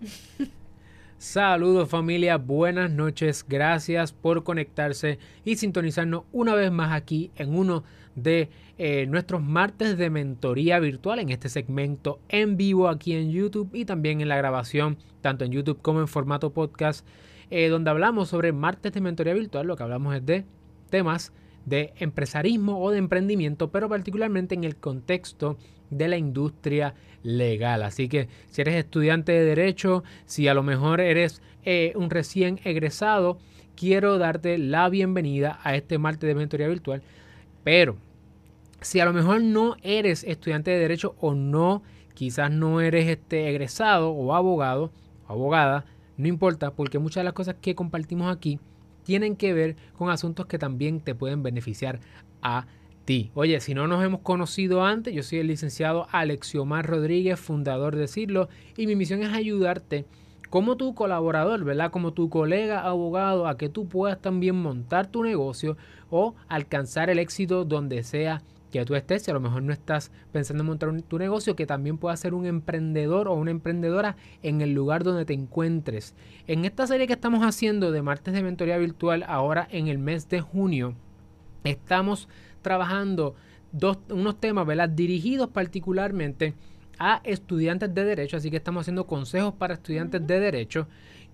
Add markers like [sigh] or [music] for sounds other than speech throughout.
[laughs] Saludos familia, buenas noches, gracias por conectarse y sintonizarnos una vez más aquí en uno de eh, nuestros martes de mentoría virtual en este segmento en vivo aquí en YouTube y también en la grabación tanto en YouTube como en formato podcast eh, donde hablamos sobre martes de mentoría virtual, lo que hablamos es de temas de empresarismo o de emprendimiento, pero particularmente en el contexto de la industria legal. Así que si eres estudiante de derecho, si a lo mejor eres eh, un recién egresado, quiero darte la bienvenida a este martes de mentoría virtual. Pero si a lo mejor no eres estudiante de derecho o no, quizás no eres este egresado o abogado o abogada, no importa porque muchas de las cosas que compartimos aquí tienen que ver con asuntos que también te pueden beneficiar a ti. Oye, si no nos hemos conocido antes, yo soy el licenciado Alexiomar Rodríguez, fundador de Cirlo, y mi misión es ayudarte como tu colaborador, ¿verdad? Como tu colega abogado, a que tú puedas también montar tu negocio o alcanzar el éxito donde sea que tú estés, si a lo mejor no estás pensando en montar tu negocio, que también puedas ser un emprendedor o una emprendedora en el lugar donde te encuentres. En esta serie que estamos haciendo de martes de mentoría virtual, ahora en el mes de junio, estamos trabajando dos, unos temas, ¿verdad? Dirigidos particularmente a estudiantes de derecho, así que estamos haciendo consejos para estudiantes de derecho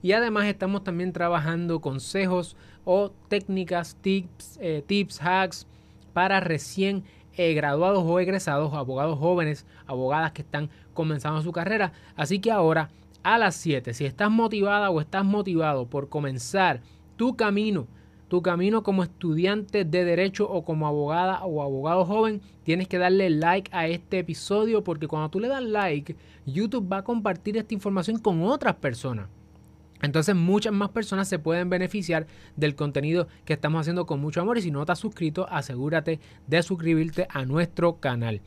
y además estamos también trabajando consejos o técnicas, tips, eh, tips, hacks para recién eh, graduados o egresados, abogados jóvenes, abogadas que están comenzando su carrera. Así que ahora a las 7, si estás motivada o estás motivado por comenzar tu camino, tu camino como estudiante de derecho o como abogada o abogado joven, tienes que darle like a este episodio porque cuando tú le das like, YouTube va a compartir esta información con otras personas. Entonces muchas más personas se pueden beneficiar del contenido que estamos haciendo con mucho amor y si no te has suscrito, asegúrate de suscribirte a nuestro canal.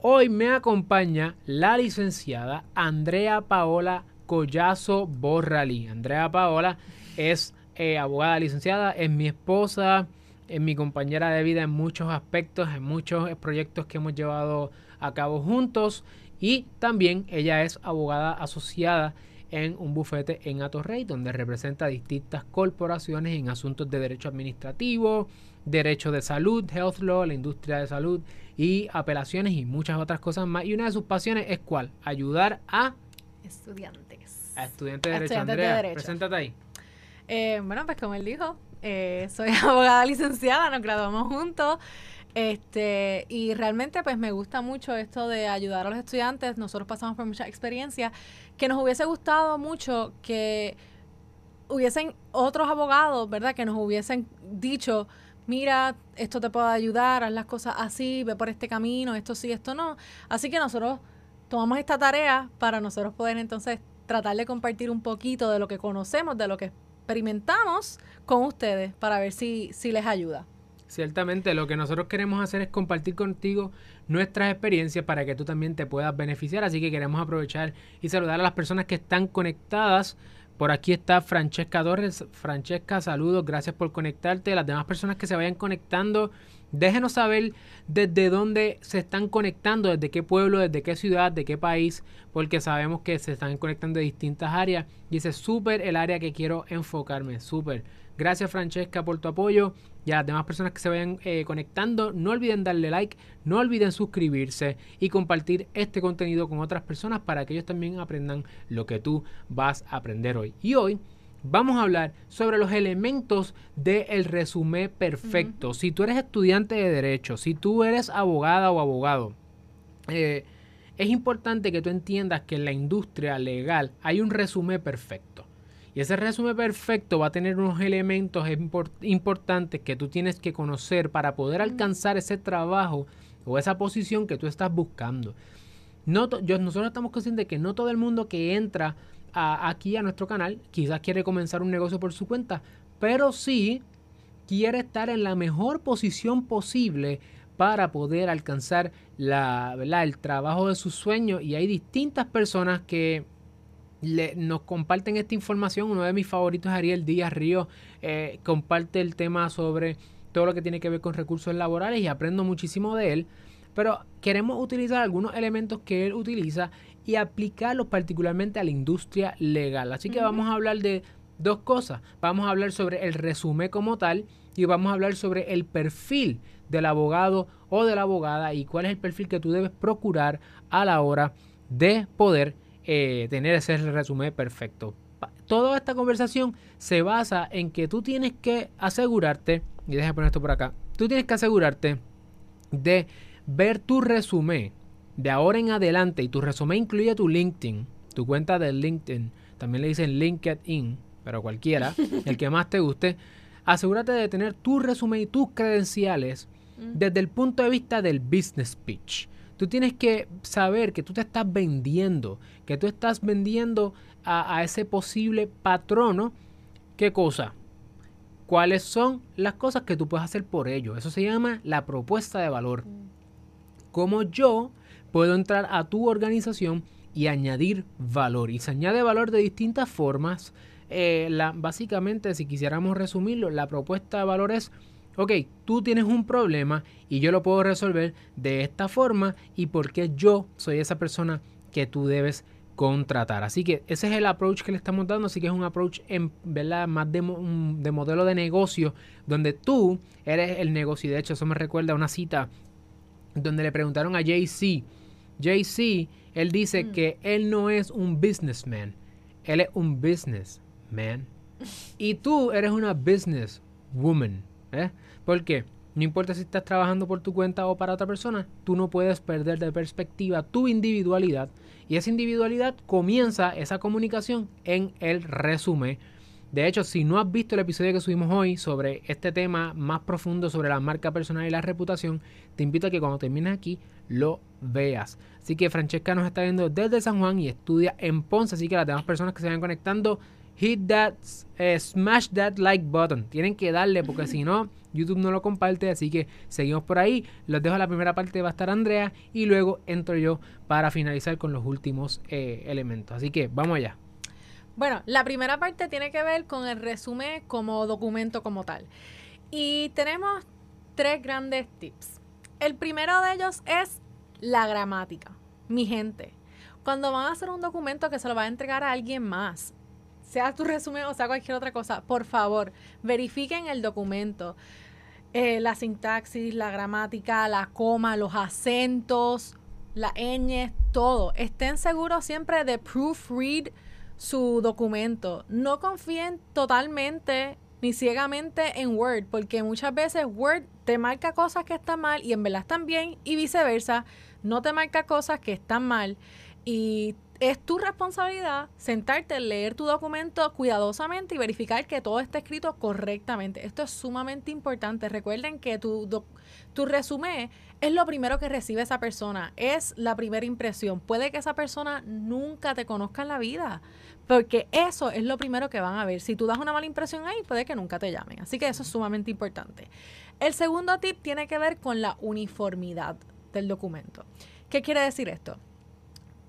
Hoy me acompaña la licenciada Andrea Paola Collazo Borralí. Andrea Paola es eh, abogada licenciada, es mi esposa, es mi compañera de vida en muchos aspectos, en muchos proyectos que hemos llevado a cabo juntos y también ella es abogada asociada en un bufete en Atorrey, donde representa distintas corporaciones en asuntos de derecho administrativo, derecho de salud, health law, la industria de salud y apelaciones y muchas otras cosas más. Y una de sus pasiones es cuál? Ayudar a estudiantes. A estudiantes de derecho. Andrea, preséntate ahí. Eh, bueno, pues como él dijo, eh, soy [laughs] abogada licenciada, nos graduamos juntos. Este, y realmente pues me gusta mucho esto de ayudar a los estudiantes. Nosotros pasamos por mucha experiencia que nos hubiese gustado mucho que hubiesen otros abogados, ¿verdad? Que nos hubiesen dicho, mira, esto te puede ayudar, haz las cosas así, ve por este camino, esto sí, esto no. Así que nosotros tomamos esta tarea para nosotros poder entonces tratar de compartir un poquito de lo que conocemos, de lo que experimentamos con ustedes para ver si, si les ayuda. Ciertamente, lo que nosotros queremos hacer es compartir contigo nuestras experiencias para que tú también te puedas beneficiar. Así que queremos aprovechar y saludar a las personas que están conectadas. Por aquí está Francesca Torres. Francesca, saludos, gracias por conectarte. Las demás personas que se vayan conectando, déjenos saber desde dónde se están conectando, desde qué pueblo, desde qué ciudad, de qué país, porque sabemos que se están conectando de distintas áreas. Y ese es súper el área que quiero enfocarme, súper. Gracias Francesca por tu apoyo y a las demás personas que se vayan eh, conectando, no olviden darle like, no olviden suscribirse y compartir este contenido con otras personas para que ellos también aprendan lo que tú vas a aprender hoy. Y hoy vamos a hablar sobre los elementos del resumen perfecto. Si tú eres estudiante de derecho, si tú eres abogada o abogado, eh, es importante que tú entiendas que en la industria legal hay un resumen perfecto. Y ese resumen perfecto va a tener unos elementos importantes que tú tienes que conocer para poder alcanzar ese trabajo o esa posición que tú estás buscando. No yo, nosotros estamos conscientes de que no todo el mundo que entra aquí a nuestro canal quizás quiere comenzar un negocio por su cuenta, pero sí quiere estar en la mejor posición posible para poder alcanzar la, el trabajo de sus sueños. Y hay distintas personas que nos comparten esta información. Uno de mis favoritos es Ariel Díaz Río. Eh, comparte el tema sobre todo lo que tiene que ver con recursos laborales y aprendo muchísimo de él. Pero queremos utilizar algunos elementos que él utiliza y aplicarlos particularmente a la industria legal. Así que vamos a hablar de dos cosas. Vamos a hablar sobre el resumen como tal y vamos a hablar sobre el perfil del abogado o de la abogada y cuál es el perfil que tú debes procurar a la hora de poder eh, tener ese resumen perfecto. Toda esta conversación se basa en que tú tienes que asegurarte, y deja poner esto por acá, tú tienes que asegurarte de ver tu resumen de ahora en adelante y tu resumen incluye tu LinkedIn, tu cuenta de LinkedIn, también le dicen LinkedIn, pero cualquiera, [laughs] el que más te guste, asegúrate de tener tu resumen y tus credenciales mm. desde el punto de vista del business pitch. Tú tienes que saber que tú te estás vendiendo, que tú estás vendiendo a, ese posible patrono. ¿Qué cosa? ¿Cuáles son las cosas que tú puedes hacer por ello? Eso se llama la propuesta de valor. Cómo yo puedo entrar a tu organización y añadir valor. Y se añade valor de distintas formas. Eh, básicamente, si quisiéramos resumirlo, la propuesta de valor es, ok, tú tienes un problema y yo lo puedo resolver de esta forma y porque yo soy esa persona que tú debes contratar. Así que ese es el approach que le estamos dando, así que es un approach en verdad más de, de modelo de negocio, donde tú eres el negocio. Y de hecho, eso me recuerda a una cita donde le preguntaron a Jay-Z, JC, él dice mm. que él no es un businessman, él es un businessman. [laughs] y tú eres una businesswoman. ¿Eh? ¿Por qué? No importa si estás trabajando por tu cuenta o para otra persona, tú no puedes perder de perspectiva tu individualidad. Y esa individualidad comienza esa comunicación en el resumen de hecho, si no has visto el episodio que subimos hoy sobre este tema más profundo sobre la marca personal y la reputación, te invito a que cuando termines aquí lo veas. Así que Francesca nos está viendo desde San Juan y estudia en Ponce, así que las demás personas que se vayan conectando, hit that, eh, smash that like button. Tienen que darle porque si no, YouTube no lo comparte, así que seguimos por ahí. Los dejo la primera parte, va a estar Andrea y luego entro yo para finalizar con los últimos eh, elementos. Así que vamos allá. Bueno, la primera parte tiene que ver con el resumen como documento como tal. Y tenemos tres grandes tips. El primero de ellos es la gramática. Mi gente, cuando van a hacer un documento que se lo va a entregar a alguien más, sea tu resumen o sea cualquier otra cosa, por favor, verifiquen el documento. Eh, la sintaxis, la gramática, la coma, los acentos, la ñ, todo. Estén seguros siempre de proofread su documento. No confíen totalmente ni ciegamente en Word, porque muchas veces Word te marca cosas que están mal y en verdad están bien y viceversa, no te marca cosas que están mal y es tu responsabilidad sentarte, leer tu documento cuidadosamente y verificar que todo esté escrito correctamente. Esto es sumamente importante. Recuerden que tu, tu resumen es lo primero que recibe esa persona, es la primera impresión. Puede que esa persona nunca te conozca en la vida. Porque eso es lo primero que van a ver. Si tú das una mala impresión ahí, puede que nunca te llamen. Así que eso es sumamente importante. El segundo tip tiene que ver con la uniformidad del documento. ¿Qué quiere decir esto?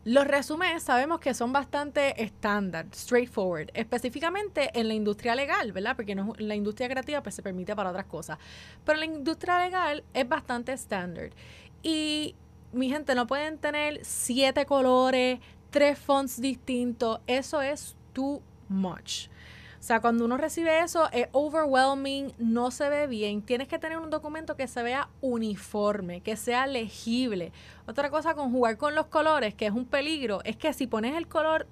Los resúmenes sabemos que son bastante estándar, straightforward, específicamente en la industria legal, ¿verdad? Porque no, la industria creativa pues, se permite para otras cosas. Pero la industria legal es bastante estándar. Y mi gente, no pueden tener siete colores, tres fonts distintos, eso es too much. O sea, cuando uno recibe eso, es overwhelming, no se ve bien. Tienes que tener un documento que se vea uniforme, que sea legible. Otra cosa con jugar con los colores, que es un peligro, es que si pones el color,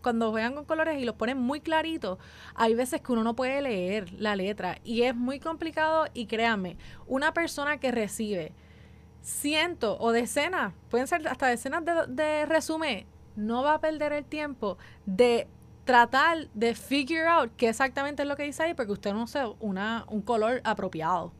cuando juegan con colores y los pones muy claritos, hay veces que uno no puede leer la letra y es muy complicado y créanme, una persona que recibe cientos o decenas, pueden ser hasta decenas de, de resumen, no va a perder el tiempo de tratar de figure out qué exactamente es lo que dice ahí porque usted no usa una, un color apropiado.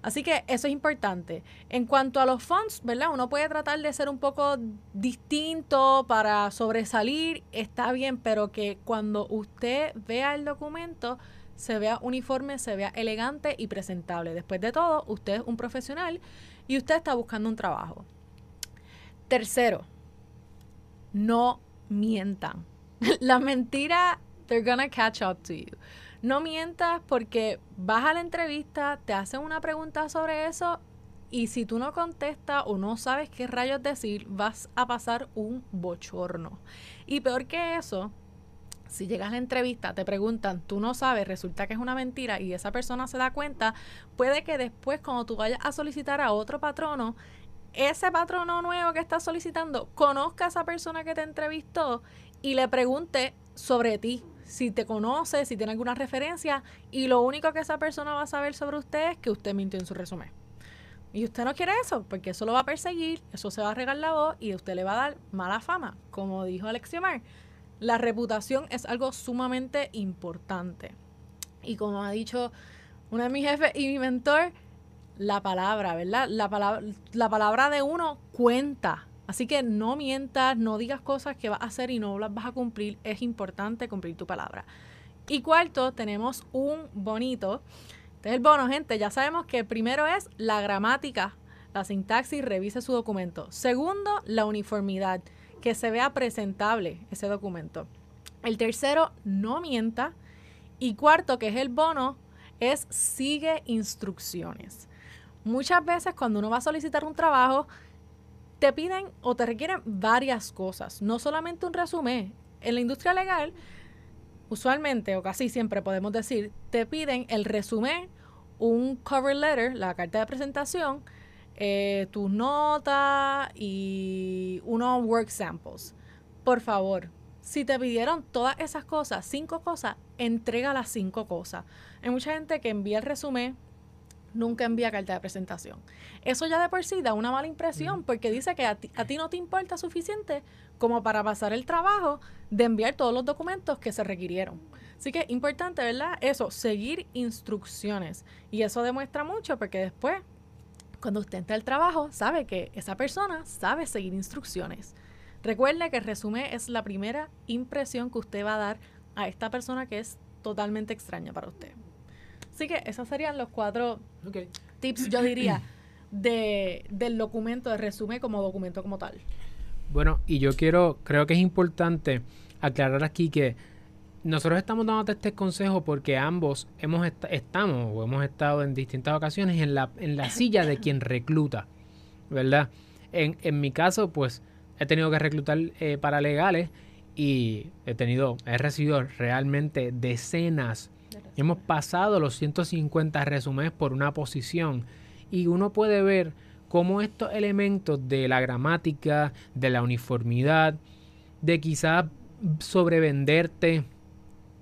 Así que eso es importante. En cuanto a los fonts, ¿verdad? Uno puede tratar de ser un poco distinto para sobresalir, está bien, pero que cuando usted vea el documento se vea uniforme, se vea elegante y presentable. Después de todo, usted es un profesional y usted está buscando un trabajo. Tercero, no mientan. [laughs] La mentira, they're gonna catch up to you. No mientas porque vas a la entrevista, te hacen una pregunta sobre eso Y si tú no contestas o no sabes qué rayos decir, vas a pasar un bochorno. Y peor que eso, si llegas a la entrevista, te preguntan, tú no sabes, resulta que es una mentira y esa persona se da cuenta, puede que después cuando tú vayas a solicitar a otro patrono, ese patrono nuevo que estás solicitando conozca a esa persona que te entrevistó y le pregunte sobre ti, si te conoce, si tiene alguna referencia y lo único que esa persona va a saber sobre usted es que usted mintió en su resumen. Y usted no quiere eso, porque eso lo va a perseguir, eso se va a regar la voz y usted le va a dar mala fama, como dijo Alexiomar. La reputación es algo sumamente importante. Y como ha dicho uno de mis jefes y mi mentor, la palabra, ¿verdad? La palabra, la palabra de uno cuenta. Así que no mientas, no digas cosas que vas a hacer y no las vas a cumplir. Es importante cumplir tu palabra. Y cuarto, tenemos un bonito. Este es el bono, gente. Ya sabemos que primero es la gramática, la sintaxis, revise su documento. Segundo, la uniformidad que se vea presentable ese documento. El tercero, no mienta. Y cuarto, que es el bono, es sigue instrucciones. Muchas veces cuando uno va a solicitar un trabajo, te piden o te requieren varias cosas, no solamente un resumen. En la industria legal, usualmente o casi siempre podemos decir, te piden el resumen, un cover letter, la carta de presentación, eh, tus notas y unos work samples. Por favor, si te pidieron todas esas cosas, cinco cosas, entrega las cinco cosas. Hay mucha gente que envía el resumen, nunca envía carta de presentación. Eso ya de por sí da una mala impresión porque dice que a ti, a ti, no te importa suficiente como para pasar el trabajo de enviar todos los documentos que se requirieron. Así que importante, ¿verdad? Eso, seguir instrucciones. Y eso demuestra mucho porque después cuando usted entra al trabajo, sabe que esa persona sabe seguir instrucciones. Recuerde que el resumen es la primera impresión que usted va a dar a esta persona que es totalmente extraña para usted. Así que esos serían los cuatro tips, yo diría, [clears throat] de, del documento, de resumen como documento como tal. Bueno, y yo quiero, creo que es importante aclarar aquí que nosotros estamos dando este consejo porque ambos hemos estamos o hemos estado en distintas ocasiones en la, en la silla de quien recluta, ¿verdad? En, en mi caso, pues he tenido que reclutar eh, paralegales y he tenido, he recibido realmente decenas. Hemos pasado los 150 resúmenes por una posición y uno puede ver cómo estos elementos de la gramática, de la uniformidad, de quizás sobrevenderte,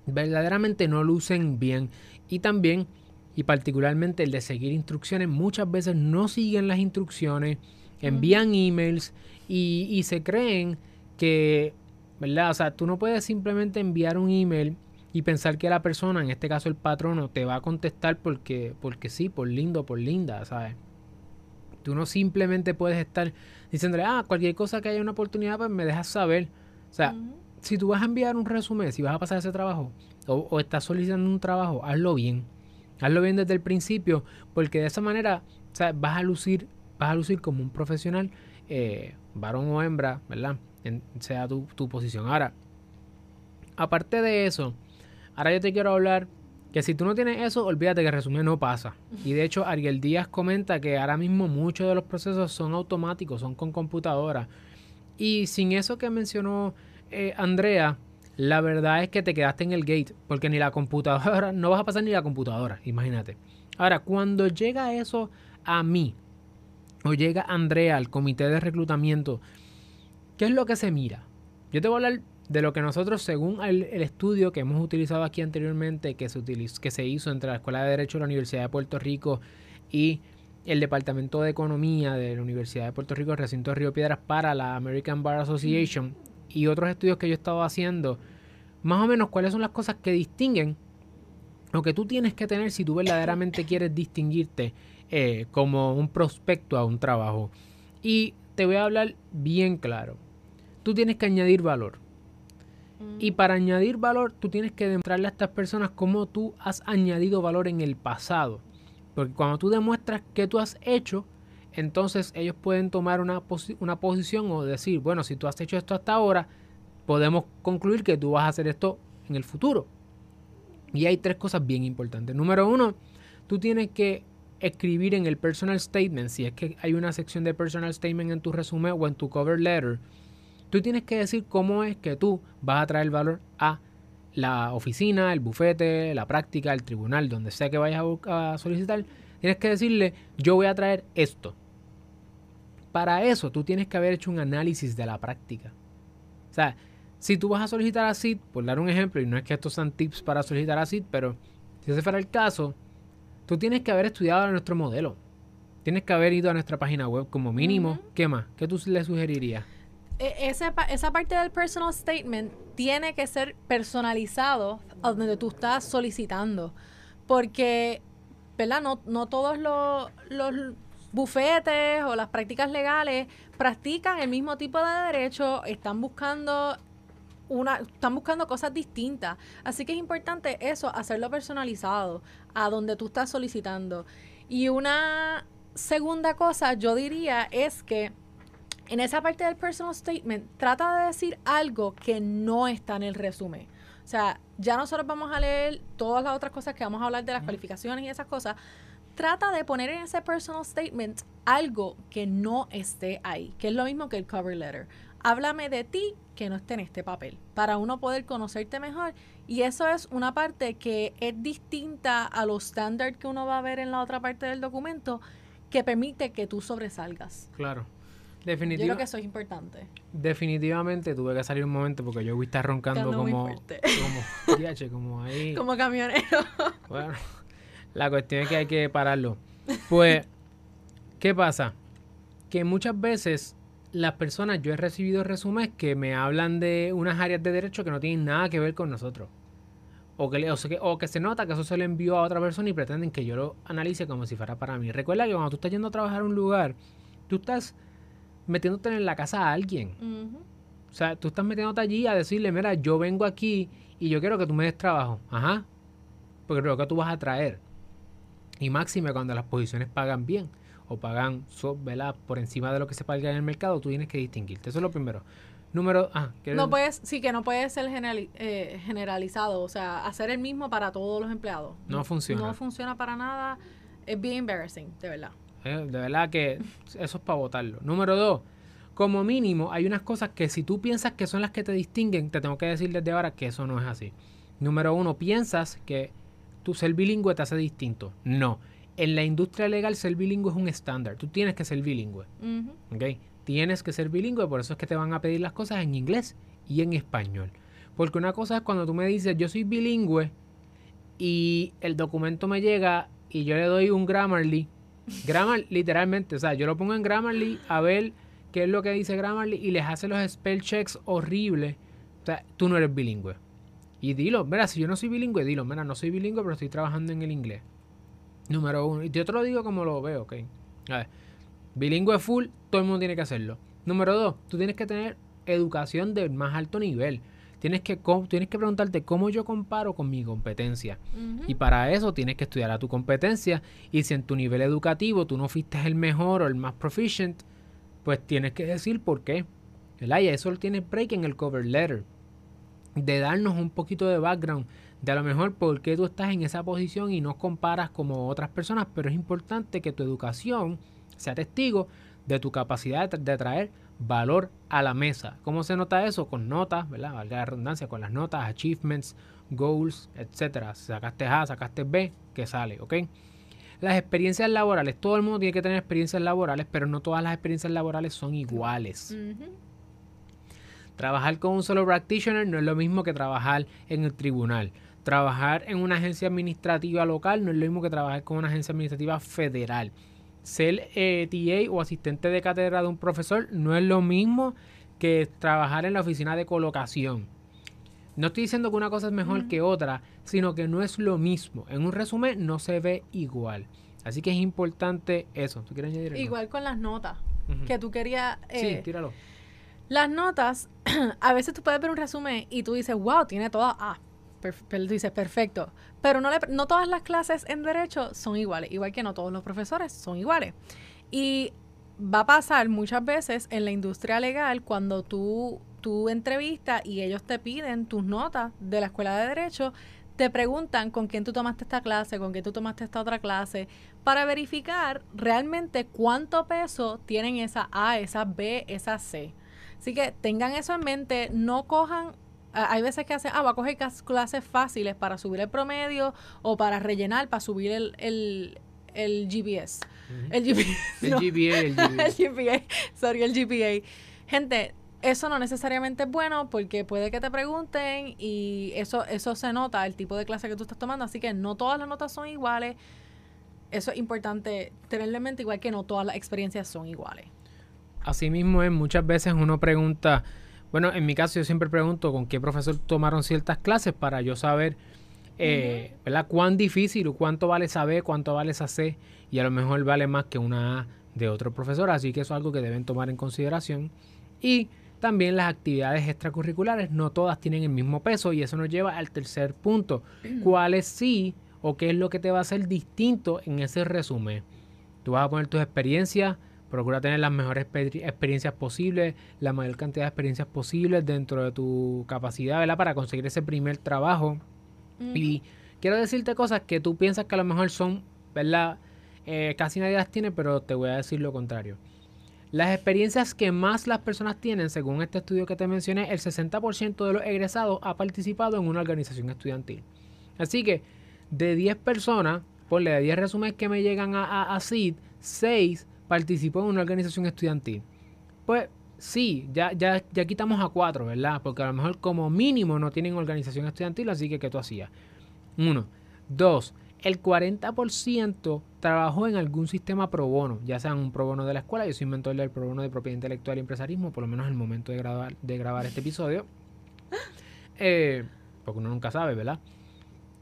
verdaderamente no lucen bien. Y también, y particularmente el de seguir instrucciones, muchas veces no siguen las instrucciones, envían emails y, y se creen que, ¿verdad? O sea, tú no puedes simplemente enviar un email y pensar que la persona, en este caso el patrono, te va a contestar porque, porque sí, por lindo, por linda, ¿sabes? Tú no simplemente puedes estar diciéndole, ah, cualquier cosa que haya una oportunidad, pues me dejas saber. O sea, si tú vas a enviar un resumen, si vas a pasar ese trabajo o, estás solicitando un trabajo, hazlo bien. Hazlo bien desde el principio, porque de esa manera vas a lucir, vas a lucir como un profesional, eh, varón o hembra, ¿verdad? sea tu, tu posición. Ahora, aparte de eso, ahora yo te quiero hablar que si tú no tienes eso, olvídate que resumen no pasa. Y de hecho, Ariel Díaz comenta que ahora mismo muchos de los procesos son automáticos, son con computadora. Y sin eso que mencionó eh, Andrea, la verdad es que te quedaste en el gate, porque ni la computadora, [laughs] no vas a pasar ni la computadora, imagínate. Ahora, cuando llega eso a mí, o llega Andrea al comité de reclutamiento, ¿qué es lo que se mira? Yo te voy a hablar de lo que nosotros, según el, estudio que hemos utilizado aquí anteriormente, que se, utilizó, que se hizo entre la Escuela de Derecho de la Universidad de Puerto Rico y el Departamento de Economía de la Universidad de Puerto Rico, recinto de Río Piedras, para la American Bar Association, y otros estudios que yo he estado haciendo, más o menos cuáles son las cosas que distinguen lo que tú tienes que tener si tú verdaderamente quieres distinguirte eh, como un prospecto a un trabajo. Y te voy a hablar bien claro. Tú tienes que añadir valor. Y mm. para añadir valor, tú tienes que demostrarle a estas personas cómo tú has añadido valor en el pasado. Porque cuando tú demuestras que tú has hecho, entonces ellos pueden tomar una, una posición o decir, bueno, si tú has hecho esto hasta ahora, podemos concluir que tú vas a hacer esto en el futuro. Y hay tres cosas bien importantes. Número uno, tú tienes que escribir en el personal statement, si es que hay una sección de personal statement en tu resumen o en tu cover letter, tú tienes que decir cómo es que tú vas a traer valor a la oficina, el bufete, la práctica, el tribunal, donde sea que vayas a, solicitar. Tienes que decirle, yo voy a traer esto. Para eso tú tienes que haber hecho un análisis de la práctica. O sea, si tú vas a solicitar a CID, por dar un ejemplo, y no es que estos sean tips para solicitar a CID, pero si ese fuera el caso, tú tienes que haber estudiado nuestro modelo. Tienes que haber ido a nuestra página web como mínimo. ¿Qué más? ¿Qué tú le sugerirías? E, esa, parte del personal statement tiene que ser personalizado a donde tú estás solicitando. Porque, ¿verdad? No, no todos los, los bufetes o las prácticas legales practican el mismo tipo de derecho, están buscando una, están buscando cosas distintas. Así que es importante eso, hacerlo personalizado a donde tú estás solicitando. Y una segunda cosa, yo diría, es que en esa parte del personal statement, trata de decir algo que no está en el resumen. O sea, ya nosotros vamos a leer todas las otras cosas que vamos a hablar de las calificaciones y esas cosas. Trata de poner en ese personal statement algo que no esté ahí, que es lo mismo que el cover letter. Háblame de ti que no esté en este papel, para uno poder conocerte mejor. Y eso es una parte que es distinta a los estándares que uno va a ver en la otra parte del documento, que permite que tú sobresalgas. Claro. Definitivamente. Yo creo que eso es importante. Definitivamente tuve que salir un momento porque yo estar roncando como, como, como ahí. [laughs] Como camionero. [laughs] Bueno, la cuestión es que hay que pararlo. Pues, ¿qué pasa? Que muchas veces las personas, yo he recibido resúmenes que me hablan de unas áreas de derecho que no tienen nada que ver con nosotros. O que, o, que, se nota que eso se le envió a otra persona y pretenden que yo lo analice como si fuera para mí. Recuerda que cuando tú estás yendo a trabajar a un lugar, tú estás metiéndote en la casa a alguien. O sea, tú estás metiéndote allí a decirle, mira, yo vengo aquí y yo quiero que tú me des trabajo. Ajá. Porque creo que tú vas a traer. Y máxime cuando las posiciones pagan bien o pagan ¿verdad? por encima de lo que se paga en el mercado, tú tienes que distinguirte. Eso es lo primero. Número, ah, no puedes, sí que no puede ser eh, generalizado, o sea, hacer el mismo para todos los empleados. No, funciona. No funciona para nada. Es bien embarrassing, de verdad. Eh, de verdad que eso es para votarlo. Número dos, como mínimo hay unas cosas que si tú piensas que son las que te distinguen, te tengo que decir desde ahora que eso no es así. Número uno, piensas que tu ser bilingüe te hace distinto. No en la industria legal ser bilingüe es un estándar. Tú tienes que ser bilingüe. Tienes que ser bilingüe, por eso es que te van a pedir las cosas en inglés y en español. Porque una cosa es cuando tú me dices, yo soy bilingüe y el documento me llega y yo le doy un Grammarly. Grammar, literalmente, o sea, yo lo pongo en Grammarly a ver qué es lo que dice Grammarly y les hace los spell checks horribles. O sea, tú no eres bilingüe. Y dilo, mira, si yo no soy bilingüe, dilo, mira, no soy bilingüe, pero estoy trabajando en el inglés. Número uno. Y yo te lo digo como lo veo, ok. A ver, bilingüe full, todo el mundo tiene que hacerlo. Número dos, tú tienes que tener educación de más alto nivel. Tienes que, tienes que preguntarte cómo yo comparo con mi competencia. Y para eso tienes que estudiar a tu competencia. Y si en tu nivel educativo tú no fuiste el mejor o el más proficient, pues tienes que decir por qué. ¿Verdad? Y eso lo tienes break en el cover letter. De darnos un poquito de background de a lo mejor por qué tú estás en esa posición y no comparas como otras personas, pero es importante que tu educación sea testigo de tu capacidad de, traer valor a la mesa. ¿Cómo se nota eso? Con notas, ¿verdad? Valga la redundancia, con las notas, achievements, goals, etcétera. Sacaste A, sacaste B, que sale, ¿ok? Las experiencias laborales, todo el mundo tiene que tener experiencias laborales, pero no todas las experiencias laborales son iguales. Trabajar con un solo practitioner no es lo mismo que trabajar en el tribunal. Trabajar en una agencia administrativa local no es lo mismo que trabajar con una agencia administrativa federal. Ser eh, TA o asistente de cátedra de un profesor no es lo mismo que trabajar en la oficina de colocación. No estoy diciendo que una cosa es mejor que otra, sino que no es lo mismo. En un resumen no se ve igual. Así que es importante eso. ¿Tú quieres añadir Igual con las notas. Que tú querías. sí, eh, tíralo. Las notas, [clears throat] a veces tú puedes ver un resumen y tú dices, wow, tiene todas A dices, perfecto. Pero no, no todas las clases en derecho son iguales, igual que no todos los profesores son iguales. Y va a pasar muchas veces en la industria legal cuando tú, tú entrevistas y ellos te piden tus notas de la escuela de derecho, te preguntan con quién tú tomaste esta clase, con quién tú tomaste esta otra clase, para verificar realmente cuánto peso tienen esa A, esa B, esa C. Así que tengan eso en mente, no cojan hay veces que hacen, ah, va a coger clases fáciles para subir el promedio o para rellenar, para subir el, el, el GPS. El GPS. El GPA, el [laughs] GPA. el GPA. Sorry, el GPA. Gente, eso no necesariamente es bueno porque puede que te pregunten y eso, eso se nota, el tipo de clase que tú estás tomando. Así que no todas las notas son iguales. Eso es importante tenerlo en mente, igual que no todas las experiencias son iguales. Asimismo, es, muchas veces uno pregunta, bueno, en mi caso yo siempre pregunto con qué profesor tomaron ciertas clases para yo saber, eh, ¿verdad? Cuán difícil o cuánto vale esa B, cuánto vale esa C y a lo mejor vale más que una A de otro profesor. Así que eso es algo que deben tomar en consideración. Y también las actividades extracurriculares, no todas tienen el mismo peso y eso nos lleva al tercer punto. ¿Cuáles sí o qué es lo que te va a hacer distinto en ese resumen? Tú vas a poner tus experiencias, procura tener las mejores experiencias posibles, la mayor cantidad de experiencias posibles dentro de tu capacidad, ¿verdad? Para conseguir ese primer trabajo. Y quiero decirte cosas que tú piensas que a lo mejor son, ¿verdad? Eh, casi nadie las tiene, pero te voy a decir lo contrario. Las experiencias que más las personas tienen, según este estudio que te mencioné, el 60% de los egresados ha participado en una organización estudiantil. Así que de 10 personas, ponle de 10 resúmenes que me llegan a, a, 6 participó en una organización estudiantil. Pues sí, ya, ya, ya quitamos a 4, ¿verdad? Porque a lo mejor como mínimo no tienen organización estudiantil, así que ¿qué tú hacías? Uno. Dos, el 40% trabajó en algún sistema pro bono, ya sea un pro bono de la escuela, yo soy mentor del pro bono de propiedad intelectual y empresarismo, por lo menos en el momento de grabar, de grabar este episodio, [laughs] eh, porque uno nunca sabe, ¿verdad?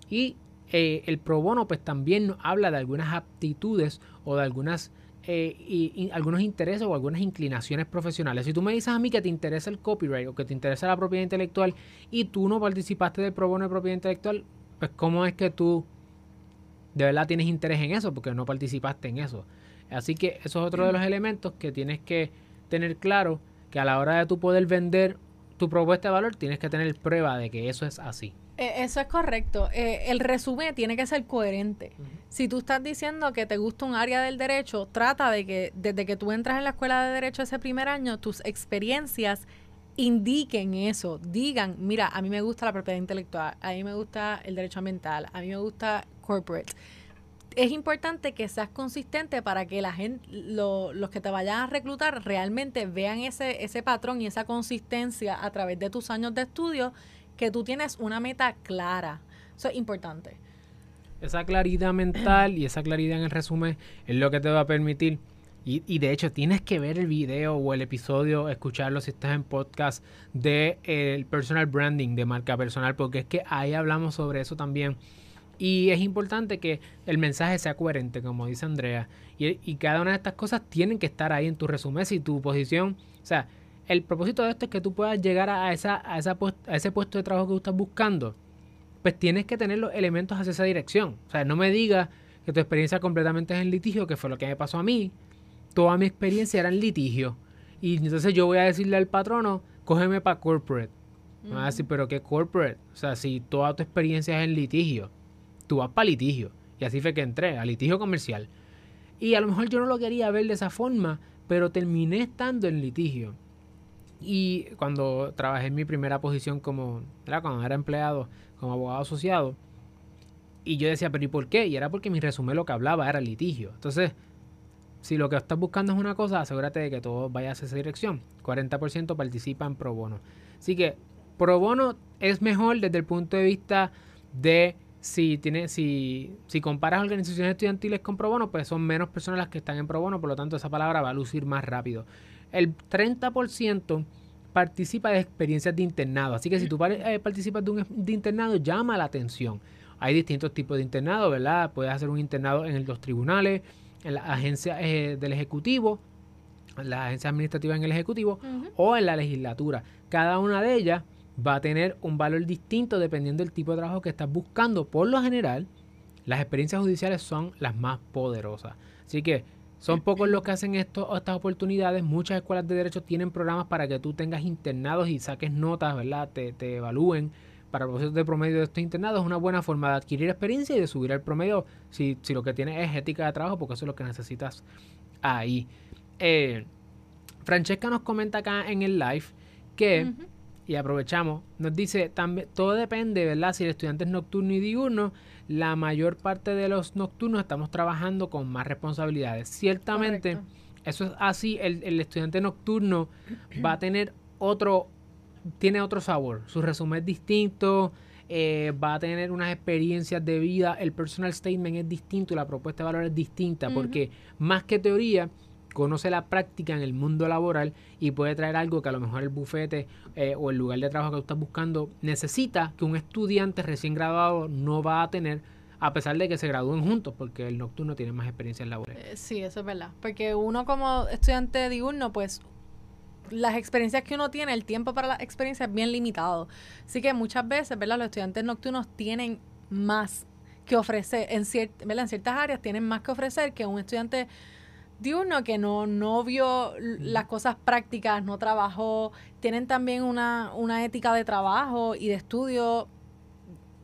Y eh, el pro bono pues también nos habla de algunas aptitudes o de algunas eh, algunos intereses o algunas inclinaciones profesionales. Si tú me dices a mí que te interesa el copyright o que te interesa la propiedad intelectual y tú no participaste del pro bono de propiedad intelectual, pues cómo es que tú de verdad tienes interés en eso porque no participaste en eso. Así que eso es otro de los elementos que tienes que tener claro que a la hora de tu poder vender tu propuesta de valor tienes que tener prueba de que eso es así. E, eso es correcto. Eh, el resumen tiene que ser coherente. Si tú estás diciendo que te gusta un área del derecho, trata de que desde que tú entras en la escuela de derecho ese primer año, tus experiencias indiquen eso, digan, mira, a mí me gusta la propiedad intelectual, a mí me gusta el derecho ambiental, a mí me gusta corporate. Es importante que seas consistente para que la gente, los que te vayan a reclutar realmente vean ese, ese patrón y esa consistencia a través de tus años de estudio, que tú tienes una meta clara. Eso es importante. Esa claridad mental y esa claridad en el resumen es lo que te va a permitir y, de hecho, tienes que ver el video o el episodio, escucharlo si estás en podcast de eh, el personal branding de marca personal, porque es que ahí hablamos sobre eso también. Y es importante que el mensaje sea coherente, como dice Andrea. Y, cada una de estas cosas tienen que estar ahí en tu resumen. Si tu posición, o sea, el propósito de esto es que tú puedas llegar a, esa, a, esa a ese puesto de trabajo que tú estás buscando. Pues tienes que tener los elementos hacia esa dirección. O sea, no me digas que tu experiencia completamente es en litigio, que fue lo que me pasó a mí toda mi experiencia era en litigio. Y entonces yo voy a decirle al patrono, cógeme para corporate. Me va a decir, pero ¿qué corporate? O sea, si toda tu experiencia es en litigio, tú vas para litigio. Y así fue que entré, a litigio comercial. Y a lo mejor yo no lo quería ver de esa forma, pero terminé estando en litigio. Y cuando trabajé en mi primera posición como, era cuando era empleado, como abogado asociado, y yo decía, pero ¿y por qué? Y era porque mi resumen lo que hablaba era litigio. Entonces, si lo que estás buscando es una cosa, asegúrate de que todo vaya hacia esa dirección. 40% participa en pro bono. Así que pro bono es mejor desde el punto de vista de si tiene, si, si comparas organizaciones estudiantiles con pro bono, pues son menos personas las que están en pro bono, por lo tanto esa palabra va a lucir más rápido. El 30% participa de experiencias de internado. Así que si tú eh, participas de un de internado, llama la atención. Hay distintos tipos de internado, ¿verdad? Puedes hacer un internado en los tribunales, en la agencia eh, del Ejecutivo, en la agencia administrativa en el Ejecutivo o en la legislatura. Cada una de ellas va a tener un valor distinto dependiendo del tipo de trabajo que estás buscando. Por lo general, las experiencias judiciales son las más poderosas. Así que son pocos los que hacen esto, estas oportunidades. Muchas escuelas de derecho tienen programas para que tú tengas internados y saques notas, ¿verdad? Te, te evalúen para propósitos de promedio de estos internados, es una buena forma de adquirir experiencia y de subir el promedio si, si lo que tienes es ética de trabajo, porque eso es lo que necesitas ahí. Eh, Francesca nos comenta acá en el live que, y aprovechamos, nos dice, también, todo depende, ¿verdad? Si el estudiante es nocturno y diurno, la mayor parte de los nocturnos estamos trabajando con más responsabilidades. Ciertamente, eso es así, el, el estudiante nocturno [clears throat] va a tener otro tiene otro sabor. Su resumen es distinto, eh, va a tener unas experiencias de vida. El personal statement es distinto y la propuesta de valor es distinta porque más que teoría, conoce la práctica en el mundo laboral y puede traer algo que a lo mejor el bufete eh, o el lugar de trabajo que tú estás buscando necesita que un estudiante recién graduado no va a tener a pesar de que se gradúen juntos, porque el nocturno tiene más experiencia en laborales. Eh, sí, eso es verdad. Porque uno como estudiante diurno, pues las experiencias que uno tiene, el tiempo para las experiencias es bien limitado. Así que muchas veces, ¿verdad? Los estudiantes nocturnos tienen más que ofrecer, en, en ciertas áreas tienen más que ofrecer que un estudiante diurno que no, no vio las cosas prácticas, no trabajó, tienen también una, una ética de trabajo y de estudio.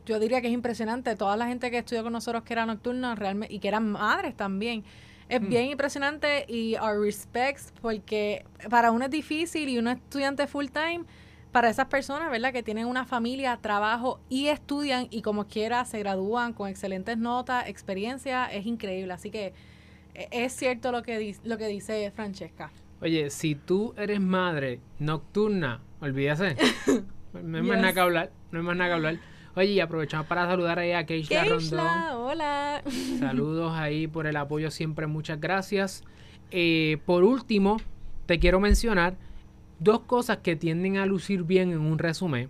Yo diría que es impresionante. Toda la gente que estudió con nosotros que era nocturna realmente, y que eran madres también, es mm. bien impresionante y our respects porque para uno es difícil y uno es estudiante full time, para esas personas, ¿verdad? Que tienen una familia, trabajo y estudian y como quiera se gradúan con excelentes notas, experiencia, es increíble. Así que es cierto lo que, lo que dice Francesca. Oye, si tú eres madre nocturna, olvídase. No hay más nada que hablar, no hay más nada que hablar. Oye, y aprovechamos para saludar ahí a Keishla, Rondón. hola. Saludos [laughs] ahí por el apoyo siempre, muchas gracias. Eh, por último, te quiero mencionar dos cosas que tienden a lucir bien en un resumen.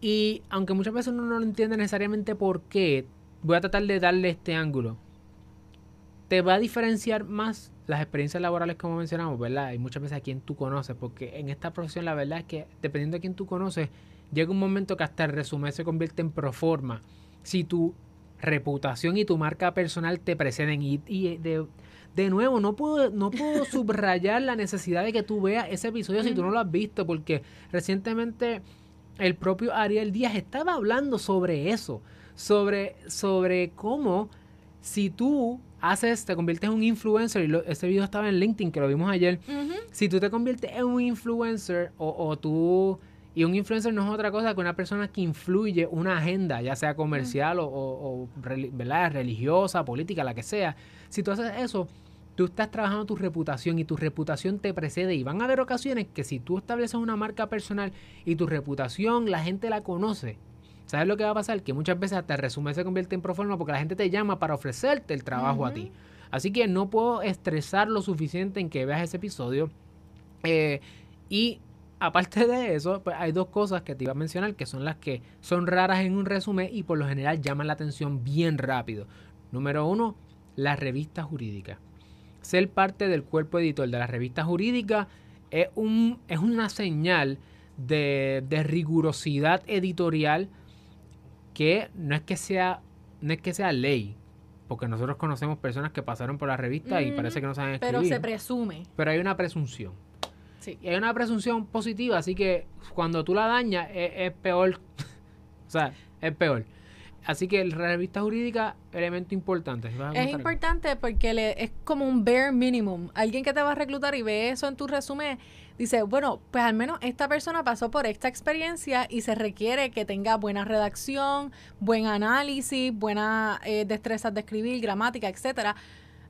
Y aunque muchas veces uno no lo entiende necesariamente por qué, voy a tratar de darle este ángulo. Te va a diferenciar más las experiencias laborales como mencionamos, ¿verdad? Y muchas veces a quien tú conoces, porque en esta profesión la verdad es que dependiendo de quién tú conoces, llega un momento que hasta el resumen se convierte en proforma. Si tu reputación y tu marca personal te preceden y, de, nuevo, no puedo, no puedo [laughs] subrayar la necesidad de que tú veas ese episodio si tú no lo has visto, porque recientemente el propio Ariel Díaz estaba hablando sobre eso, sobre, sobre cómo si tú haces, te conviertes en un influencer, y ese video estaba en LinkedIn, que lo vimos ayer, si tú te conviertes en un influencer o, o tú y un influencer no es otra cosa que una persona que influye una agenda, ya sea comercial o, religiosa, política, la que sea. Si tú haces eso, tú estás trabajando tu reputación y tu reputación te precede. Y van a haber ocasiones que si tú estableces una marca personal y tu reputación la gente la conoce, ¿sabes lo que va a pasar? Que muchas veces hasta el resumen se convierte en proforma porque la gente te llama para ofrecerte el trabajo a ti. Así que no puedo estresar lo suficiente en que veas ese episodio. Eh, y aparte de eso, pues hay dos cosas que te iba a mencionar que son las que son raras en un resumen y por lo general llaman la atención bien rápido. Número uno, la revista jurídica. Ser parte del cuerpo editor de la revista jurídica es, un, es una señal de, rigurosidad editorial que no es que sea no es que sea ley, porque nosotros conocemos personas que pasaron por la revista y parece que no saben escribir. Pero se presume. Pero hay una presunción. Y hay una presunción positiva, así que cuando tú la dañas es, peor. [laughs] o sea, es peor. Así que la revista jurídica, elemento importante. Es importante porque le, es como un bare minimum. Alguien que te va a reclutar y ve eso en tu resumen, dice, bueno, pues al menos esta persona pasó por esta experiencia y se requiere que tenga buena redacción, buen análisis, buenas eh, destrezas de escribir, gramática, etcétera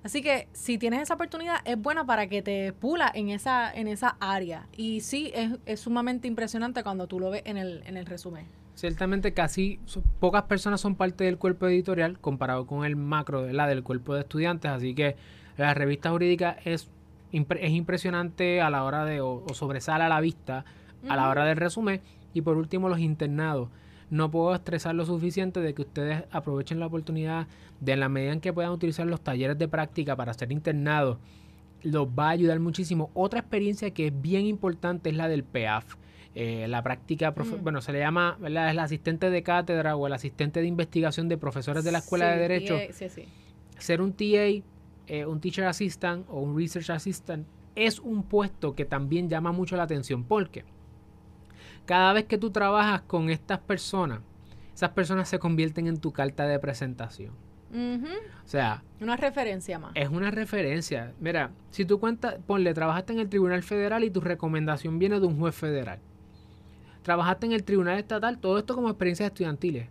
Así que si tienes esa oportunidad, es buena para que te pula en esa, en esa área. Y sí, es, es sumamente impresionante cuando tú lo ves en el, en el resumen. Ciertamente casi pocas personas son parte del cuerpo editorial comparado con el macro de la del cuerpo de estudiantes, así que la revista jurídica es, es impresionante a la hora de o, sobresale a la vista a la hora del resumen y por último los internados no puedo estresar lo suficiente de que ustedes aprovechen la oportunidad de en la medida en que puedan utilizar los talleres de práctica para ser internados. Los va a ayudar muchísimo. Otra experiencia que es bien importante es la del PEAF. Eh, la práctica, mm. bueno, se le llama, ¿verdad? Es el asistente de cátedra o el asistente de investigación de profesores de la Escuela de Derecho. sí, sí. Ser un TA, eh, un Teacher Assistant o un Research Assistant es un puesto que también llama mucho la atención. ¿Por qué? cada vez que tú trabajas con estas personas, esas personas se convierten en tu carta de presentación. O sea... Una referencia más. Es una referencia. Mira, si tú cuentas, ponle, trabajaste en el Tribunal Federal y tu recomendación viene de un juez federal. Trabajaste en el Tribunal Estatal, todo esto como experiencias estudiantiles.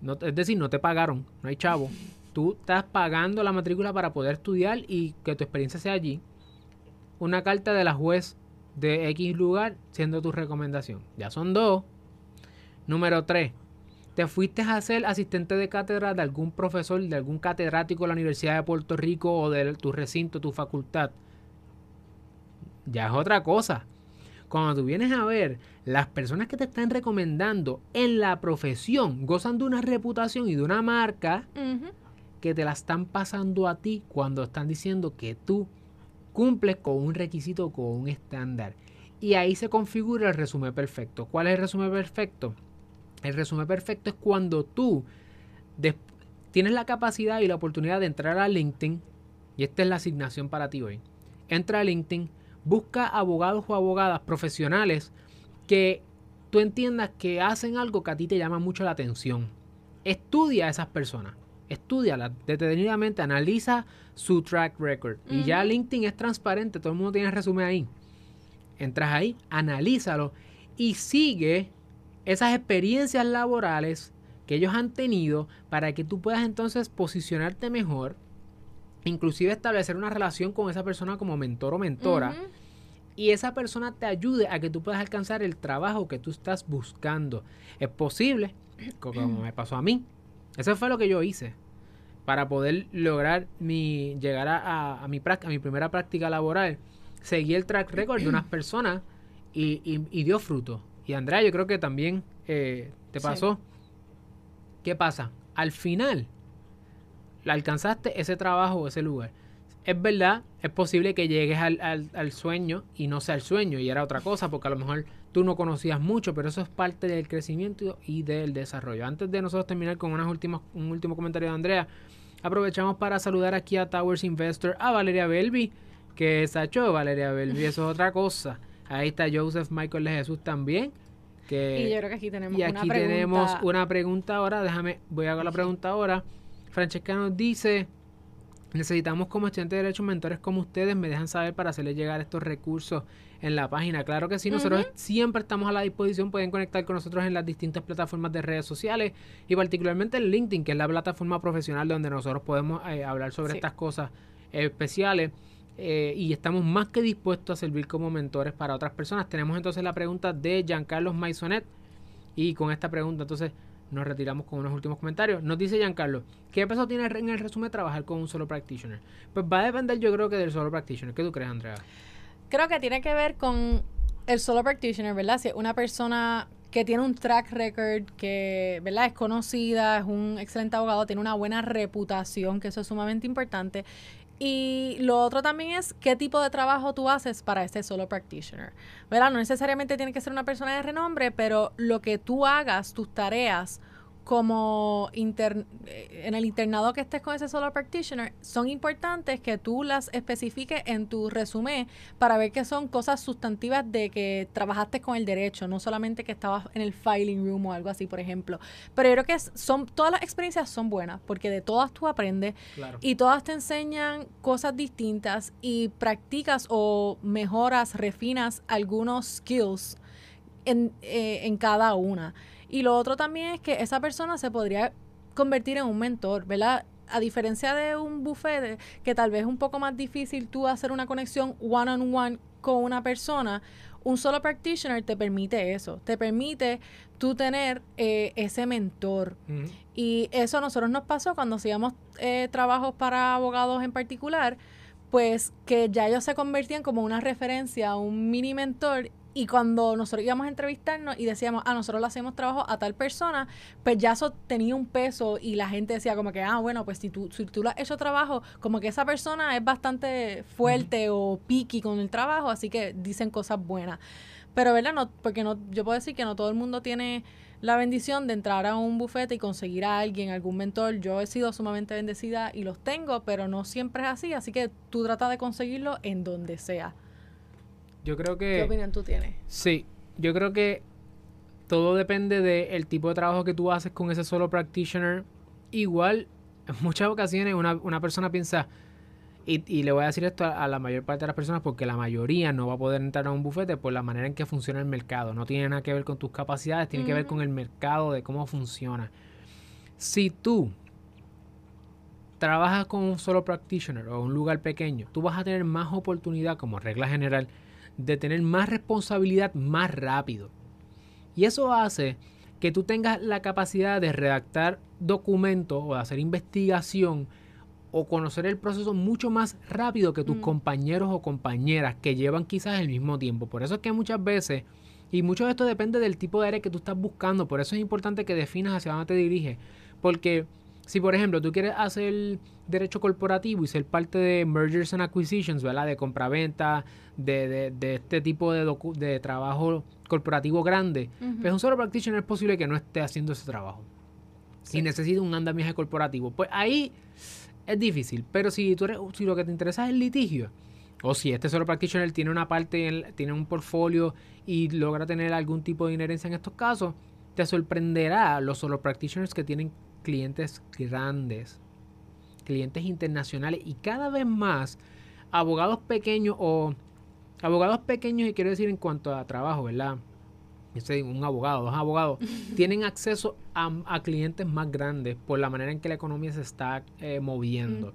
no, es decir, no te pagaron, no hay chavo. Tú estás pagando la matrícula para poder estudiar y que tu experiencia sea allí. Una carta de la juez de X lugar siendo tu recomendación. Ya son dos. Número tres te fuiste a ser asistente de cátedra de algún profesor, de algún catedrático de la Universidad de Puerto Rico o de tu recinto, tu facultad, ya es otra cosa. Cuando tú vienes a ver, las personas que te están recomendando en la profesión gozan de una reputación y de una marca que te la están pasando a ti cuando están diciendo que tú cumples con un requisito, con un estándar. Y ahí se configura el resumen perfecto. ¿Cuál es el resumen perfecto? El resumen perfecto es cuando tú tienes la capacidad y la oportunidad de entrar a LinkedIn, y esta es la asignación para ti hoy. Entra a LinkedIn, busca abogados o abogadas profesionales que tú entiendas que hacen algo que a ti te llama mucho la atención. Estudia a esas personas, estudialas detenidamente, analiza su track record. Y ya LinkedIn es transparente, todo el mundo tiene el resumen ahí. Entras ahí, analízalo y sigue esas experiencias laborales que ellos han tenido para que tú puedas entonces posicionarte mejor, inclusive establecer una relación con esa persona como mentor o mentora. Y esa persona te ayude a que tú puedas alcanzar el trabajo que tú estás buscando. Es posible, como me pasó a mí. Eso fue lo que yo hice para poder lograr mi llegar a, mi, a mi primera práctica laboral. Seguí el track record de unas [clears throat] personas y, y dio fruto. Y Andrea, yo creo que también eh, te pasó. ¿Qué pasa? Al final, alcanzaste ese trabajo o ese lugar. Es verdad, es posible que llegues al, al, sueño y no sea el sueño y era otra cosa, porque a lo mejor tú no conocías mucho, pero eso es parte del crecimiento y del desarrollo. Antes de nosotros terminar con unas últimas, un último comentario de Andrea, aprovechamos para saludar aquí a Towers Investor, a Valeria Belvi, que es Sacho, Valeria Belvi, eso es otra cosa. Ahí está Joseph Michael de Jesús también. Que, y yo creo que aquí tenemos y aquí tenemos una pregunta ahora. Déjame, voy a hacer la pregunta ahora. Francesca nos dice, necesitamos como estudiantes de Derecho mentores como ustedes, me dejan saber para hacerles llegar estos recursos en la página. Claro que sí, nosotros siempre estamos a la disposición, pueden conectar con nosotros en las distintas plataformas de redes sociales y particularmente en LinkedIn, que es la plataforma profesional donde nosotros podemos eh, hablar sobre estas cosas especiales. Eh, y estamos más que dispuestos a servir como mentores para otras personas. Tenemos entonces la pregunta de Giancarlo Maisonet y con esta pregunta entonces nos retiramos con unos últimos comentarios. Nos dice Giancarlo, ¿qué peso tiene en el resumen trabajar con un solo practitioner? Pues va a depender yo creo que del solo practitioner. ¿Qué tú crees, Andrea? Creo que tiene que ver con el solo practitioner, ¿verdad? Si una persona que tiene un track record, que ¿verdad? es conocida, es un excelente abogado, tiene una buena reputación, que eso es sumamente importante, y lo otro también es qué tipo de trabajo tú haces para ese solo practitioner. ¿Verdad? No necesariamente tiene que ser una persona de renombre, pero lo que tú hagas, tus tareas, como eh, en el internado que estés con ese solo practitioner, son importantes que tú las especifiques en tu resumen para ver que son cosas sustantivas de que trabajaste con el derecho, no solamente que estabas en el filing room o algo así, por ejemplo. Pero yo creo que son todas las experiencias son buenas porque de todas tú aprendes y todas te enseñan cosas distintas y practicas o mejoras, refinas algunos skills en, eh, en cada una. Y lo otro también es que esa persona se podría convertir en un mentor, ¿verdad? A diferencia de un buffet, que tal vez es un poco más difícil tú hacer una conexión one-on-one con una persona, un solo practitioner te permite eso, te permite tú tener eh, ese mentor. Y eso a nosotros nos pasó cuando hacíamos eh, trabajos para abogados en particular, pues que ya ellos se convertían como una referencia, un mini mentor y cuando nosotros íbamos a entrevistarnos y decíamos, ah, nosotros le hacemos trabajo a tal persona, pues ya eso tenía un peso y la gente decía como que, ah, bueno, pues si tú, si tú le has hecho trabajo, como que esa persona es bastante fuerte o picky con el trabajo, así que dicen cosas buenas. Pero, ¿verdad? No, porque no, yo puedo decir que no todo el mundo tiene la bendición de entrar a un bufete y conseguir a alguien, algún mentor. Yo he sido sumamente bendecida y los tengo, pero no siempre es así, así que tú trata de conseguirlo en donde sea. Yo creo que... ¿Qué opinión tú tienes? Sí, yo creo que todo depende del tipo de trabajo que tú haces con ese solo practitioner. Igual, en muchas ocasiones una, una persona piensa, y, le voy a decir esto a, la mayor parte de las personas porque la mayoría no va a poder entrar a un bufete por la manera en que funciona el mercado. No tiene nada que ver con tus capacidades, tiene que ver con el mercado, de cómo funciona. Si tú trabajas con un solo practitioner o un lugar pequeño, tú vas a tener más oportunidad como regla general de tener más responsabilidad más rápido. Y eso hace que tú tengas la capacidad de redactar documentos o de hacer investigación o conocer el proceso mucho más rápido que tus mm. compañeros o compañeras que llevan quizás el mismo tiempo. Por eso es que muchas veces, y mucho de esto depende del tipo de área que tú estás buscando, por eso es importante que definas hacia dónde te diriges. Porque si por ejemplo tú quieres hacer derecho corporativo y ser parte de mergers and acquisitions, ¿verdad? De compraventa, de, de, de este tipo de, de trabajo corporativo grande, pues un solo practitioner es posible que no esté haciendo ese trabajo. Si necesita un andamiaje corporativo, pues ahí es difícil. Pero si, tú si lo que te interesa es el litigio, o si este solo practitioner tiene una parte, tiene un portfolio y logra tener algún tipo de inherencia en estos casos, te sorprenderá los solo practitioners que tienen clientes grandes, clientes internacionales y cada vez más abogados pequeños o abogados pequeños y quiero decir en cuanto a trabajo, ¿verdad? un abogado, dos abogados, [laughs] tienen acceso a, clientes más grandes por la manera en que la economía se está eh, moviendo.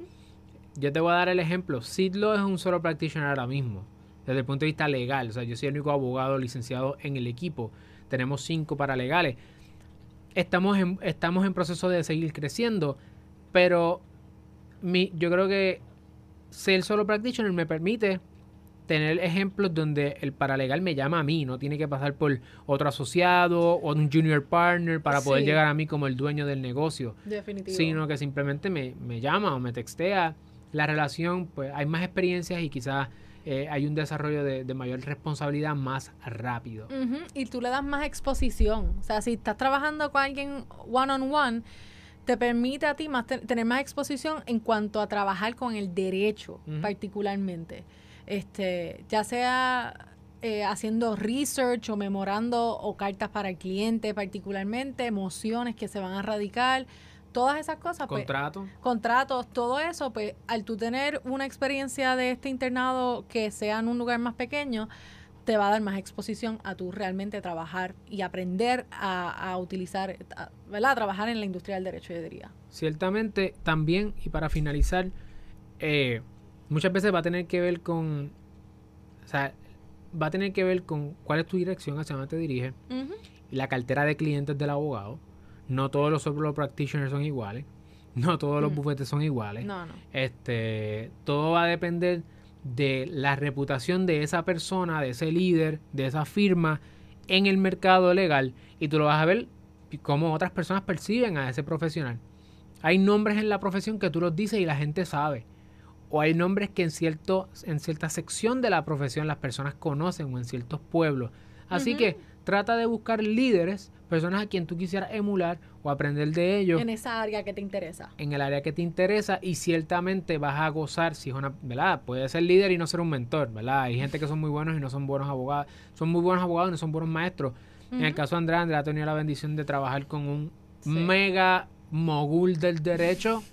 Yo te voy a dar el ejemplo. Sidlo es un solo practitioner ahora mismo, desde el punto de vista legal. O sea, yo soy el único abogado licenciado en el equipo. Tenemos cinco paralegales. Estamos en, estamos en proceso de seguir creciendo, pero mi, yo creo que ser solo practitioner me permite tener ejemplos donde el paralegal me llama a mí, no tiene que pasar por otro asociado o un junior partner para poder llegar a mí como el dueño del negocio. Definitivo. Sino que simplemente me, llama o me textea. La relación, pues hay más experiencias y quizás eh, hay un desarrollo de, mayor responsabilidad más rápido. Y tú le das más exposición. O sea, si estás trabajando con alguien one on one, te permite a ti más tener más exposición en cuanto a trabajar con el derecho, particularmente este, ya sea eh, haciendo research o memorando o cartas para el cliente particularmente, emociones que se van a radicar, todas esas cosas. Pues, contratos. contratos, todo eso, pues al tú tener una experiencia de este internado que sea en un lugar más pequeño, te va a dar más exposición a tú realmente trabajar y aprender a, utilizar, ¿verdad? A trabajar en la industria del derecho, yo diría. Ciertamente, también, y para finalizar, eh, muchas veces va a tener que ver con, o sea, va a tener que ver con cuál es tu dirección, hacia dónde te diriges, y la cartera de clientes del abogado. No todos los solo practitioners son iguales, no todos los mm. bufetes son iguales. No, no. Este, todo va a depender de la reputación de esa persona, de ese líder, de esa firma en el mercado legal y tú lo vas a ver cómo otras personas perciben a ese profesional. Hay nombres en la profesión que tú los dices y la gente sabe o hay nombres que en, cierto, en cierta sección de la profesión las personas conocen o en ciertos pueblos. Así que trata de buscar líderes, personas a quien tú quisieras emular o aprender de ellos. En esa área que te interesa. En el área que te interesa y ciertamente vas a gozar si es una, ¿verdad? Puede ser líder y no ser un mentor, ¿verdad? Hay gente que son muy buenos y no son buenos abogados, son muy buenos abogados y no son buenos maestros. En el caso de Andrea, Andrea ha tenido la bendición de trabajar con un mega mogul del derecho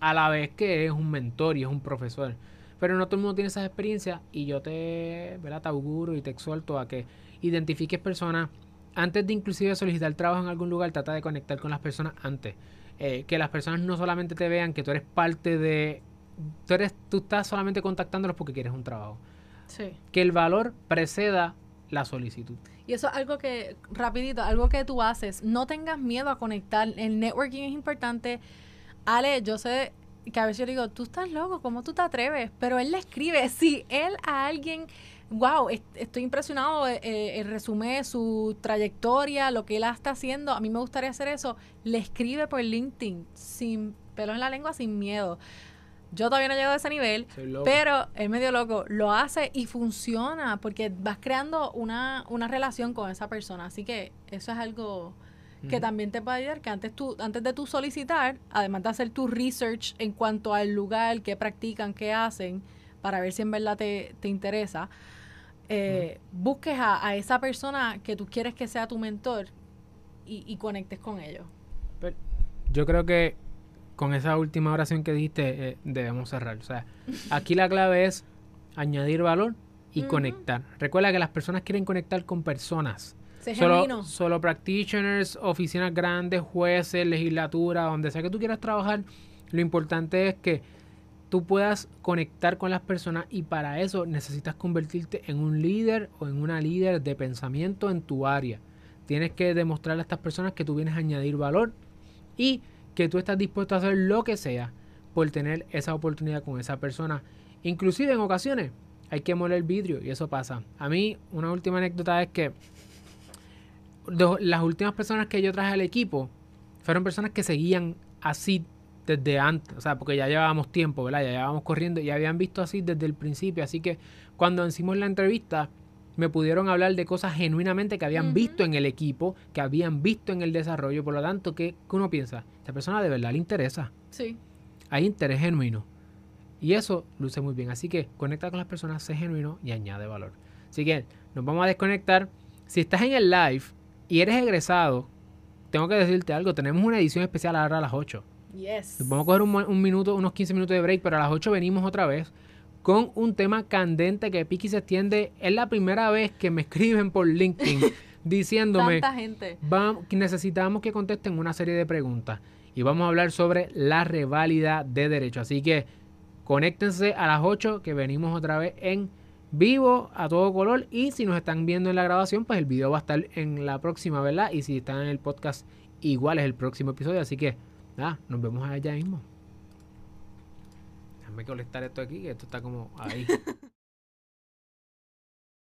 a la vez que es un mentor y es un profesor. Pero no todo el mundo tiene esas experiencias y yo te, ¿verdad? te auguro y te exhorto a que identifiques personas antes de inclusive solicitar trabajo en algún lugar, trata de conectar con las personas antes. Eh, que las personas no solamente te vean que tú eres parte de... Tú, eres, tú estás solamente contactándolos porque quieres un trabajo. Sí. Que el valor preceda la solicitud. Y eso es algo que, rapidito, algo que tú haces. No tengas miedo a conectar. El networking es importante Ale, yo sé que a veces yo digo, tú estás loco, ¿cómo tú te atreves? Pero él le escribe, [laughs] si él a alguien, wow, estoy impresionado, eh, eh, el resumen, su trayectoria, lo que él está haciendo, a mí me gustaría hacer eso, le escribe por LinkedIn, sin pelo en la lengua, sin miedo. Yo todavía no he llegado a ese nivel, pero él medio loco. Lo hace y funciona porque vas creando una, una relación con esa persona. Así que eso es algo que también te puede ayudar que antes, tú, antes de tú solicitar, además de hacer tu research en cuanto al lugar, qué practican, qué hacen, para ver si en verdad te, interesa, eh, busques a, a, esa persona que tú quieres que sea tu mentor y, y conectes con ellos. yo creo que con esa última oración que dijiste eh, debemos cerrar. O sea, aquí la clave es añadir valor y conectar. Recuerda que las personas quieren conectar con personas. Solo, solo practitioners, oficinas grandes, jueces, legislatura, donde sea que tú quieras trabajar, lo importante es que tú puedas conectar con las personas y para eso necesitas convertirte en un líder o en una líder de pensamiento en tu área. Tienes que demostrarle a estas personas que tú vienes a añadir valor y que tú estás dispuesto a hacer lo que sea por tener esa oportunidad con esa persona. Inclusive en ocasiones hay que moler el vidrio y eso pasa. A mí una última anécdota es que las últimas personas que yo traje al equipo fueron personas que seguían así desde antes, o sea, porque ya llevábamos tiempo, ¿verdad? Ya llevábamos corriendo y habían visto así desde el principio, así que cuando hicimos la entrevista me pudieron hablar de cosas genuinamente que habían visto en el equipo, que habían visto en el desarrollo, por lo tanto, ¿qué, uno piensa? Esta persona de verdad le interesa. Sí. Hay interés genuino. Y eso luce muy bien. Así que conecta con las personas, sé genuino y añade valor. Así que nos vamos a desconectar. Si estás en el live y eres egresado, tengo que decirte algo. Tenemos una edición especial ahora a las 8. Yes. vamos a coger un, minuto, unos 15 minutos de break, pero a las 8 venimos otra vez con un tema candente que Piki se extiende. Es la primera vez que me [laughs] escriben por LinkedIn [laughs] diciéndome Tanta gente. que necesitamos que contesten una serie de preguntas. Y vamos a hablar sobre la reválida de derecho. Así que conéctense a las 8 que venimos otra vez en vivo a todo color y si nos están viendo en la grabación pues el video va a estar en la próxima, ¿verdad? Y si están en el podcast igual es el próximo episodio, así que nada, nos vemos allá mismo. Déjame colectar esto aquí, que esto está como ahí. [laughs]